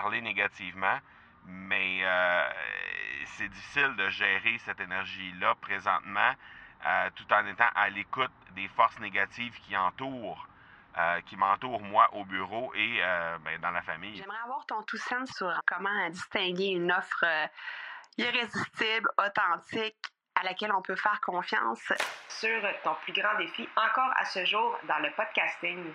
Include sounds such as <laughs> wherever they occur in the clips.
parler négativement, mais euh, c'est difficile de gérer cette énergie-là présentement euh, tout en étant à l'écoute des forces négatives qui entourent. Euh, qui m'entourent moi au bureau et ben, dans la famille. J'aimerais avoir ton tout sens sur comment distinguer une offre irrésistible, authentique, à laquelle on peut faire confiance. Sur ton plus grand défi encore à ce jour dans le podcasting.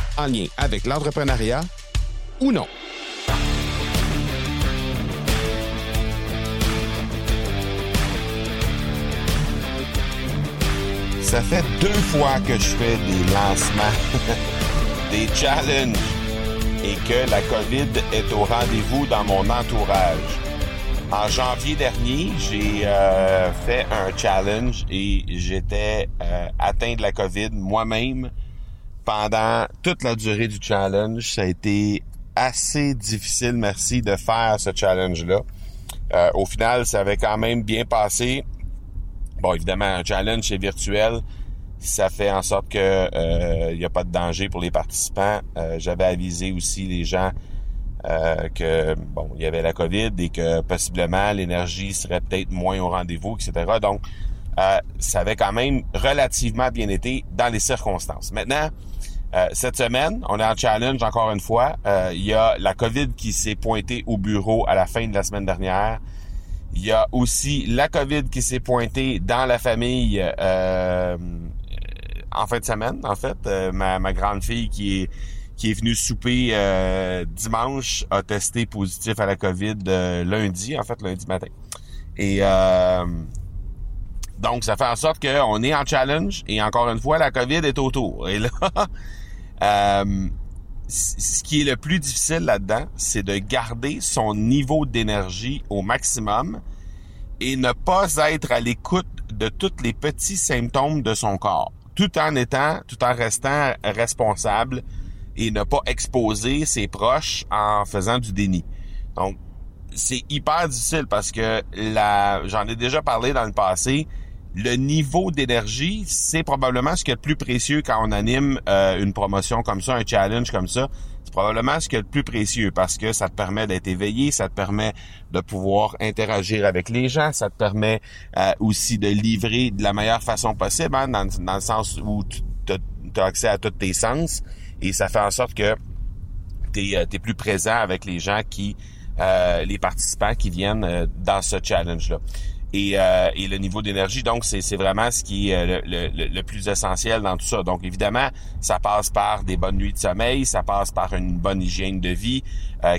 en lien avec l'entrepreneuriat ou non. Ça fait deux fois que je fais des lancements, <laughs> des challenges et que la COVID est au rendez-vous dans mon entourage. En janvier dernier, j'ai euh, fait un challenge et j'étais euh, atteint de la COVID moi-même pendant toute la durée du challenge. Ça a été assez difficile, merci, de faire ce challenge-là. Euh, au final, ça avait quand même bien passé. Bon, évidemment, un challenge, c'est virtuel. Ça fait en sorte que il n'y a pas de danger pour les participants. J'avais avisé aussi les gens euh, que bon, il y avait la COVID et que possiblement l'énergie serait peut-être moins au rendez-vous, etc. Donc, euh, ça avait quand même relativement bien été dans les circonstances. Maintenant, euh, cette semaine, on est en challenge encore une fois. il y a la COVID qui s'est pointée au bureau à la fin de la semaine dernière. Il y a aussi la COVID qui s'est pointée dans la famille en fin de semaine, en fait. ma, ma grande fille qui est qui est venu souper euh, dimanche a testé positif à la COVID euh, lundi, en fait lundi matin. Et euh, donc ça fait en sorte qu'on est en challenge et encore une fois la COVID est autour. Et là, <laughs> ce qui est le plus difficile là-dedans, c'est de garder son niveau d'énergie au maximum et ne pas être à l'écoute de tous les petits symptômes de son corps, tout en étant, tout en restant responsable et ne pas exposer ses proches en faisant du déni. Donc, c'est hyper difficile parce que la, j'en ai déjà parlé dans le passé, le niveau d'énergie, c'est probablement ce qui est le plus précieux quand on anime euh, une promotion comme ça, un challenge comme ça. C'est probablement ce qui est le plus précieux parce que ça te permet d'être éveillé, ça te permet de pouvoir interagir avec les gens, ça te permet euh, aussi de livrer de la meilleure façon possible, hein, dans, dans, le sens où tu as accès à tous tes sens et ça fait en sorte que tu es, es, plus présent avec les gens qui, euh, les participants qui viennent euh, dans ce challenge-là. Et, euh, et, le niveau d'énergie, donc, c'est vraiment ce qui est le, le, le, plus essentiel dans tout ça. Donc, évidemment, ça passe par des bonnes nuits de sommeil, ça passe par une bonne hygiène de vie.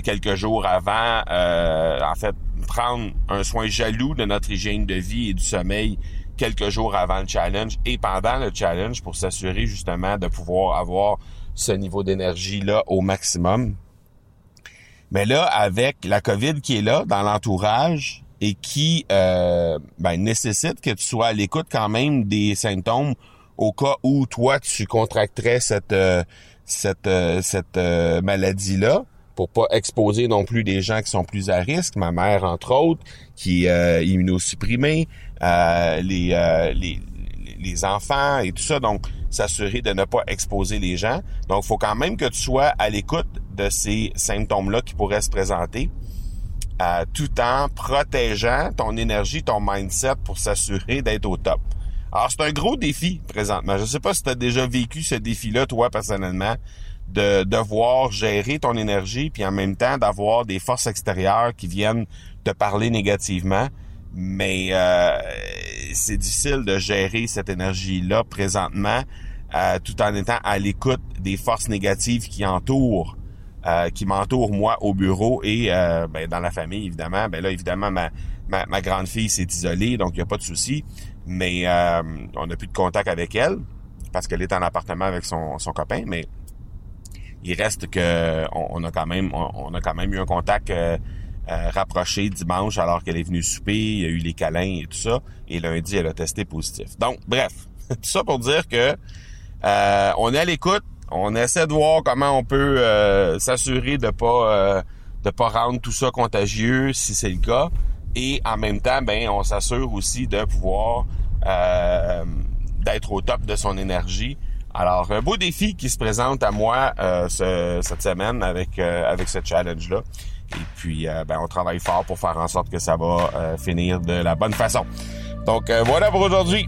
quelques jours avant, en fait, prendre un soin jaloux de notre hygiène de vie et du sommeil quelques jours avant le challenge et pendant le challenge pour s'assurer justement de pouvoir avoir ce niveau d'énergie-là au maximum. Mais là, avec la COVID qui est là dans l'entourage et qui euh, ben, nécessite que tu sois à l'écoute quand même des symptômes au cas où toi tu contracterais cette euh, cette euh, cette maladie-là pour pas exposer non plus des gens qui sont plus à risque, ma mère entre autres, qui est immunosupprimée, les, les les enfants et tout ça. Donc, s'assurer de ne pas exposer les gens. Donc, il faut quand même que tu sois à l'écoute de ces symptômes-là qui pourraient se présenter, tout en protégeant ton énergie, ton mindset pour s'assurer d'être au top. Alors, c'est un gros défi présentement. Je ne sais pas si tu as déjà vécu ce défi-là, toi, personnellement, de devoir gérer ton énergie, puis en même temps d'avoir des forces extérieures qui viennent te parler négativement. Mais euh, c'est difficile de gérer cette énergie-là présentement euh, tout en étant à l'écoute des forces négatives qui entourent, euh, qui m'entourent moi au bureau et euh, ben, dans la famille évidemment. Ben là évidemment ma, ma, grande fille s'est isolée donc il n'y a pas de souci, mais on n'a plus de contact avec elle parce qu'elle est en appartement avec son, son copain, mais il reste que on, a quand même on, a quand même eu un contact euh, rapproché dimanche alors qu'elle est venue souper, il y a eu les câlins et tout ça. Et lundi, elle a testé positif. Donc, bref, <laughs> tout ça pour dire que euh, on est à l'écoute, on essaie de voir comment on peut euh, s'assurer de pas de pas rendre tout ça contagieux si c'est le cas. Et en même temps, ben, on s'assure aussi de pouvoir d'être au top de son énergie. Alors, un beau défi qui se présente à moi cette semaine avec avec ce challenge là. Et puis, euh, ben, on travaille fort pour faire en sorte que ça va euh, finir de la bonne façon. Donc, euh, voilà pour aujourd'hui.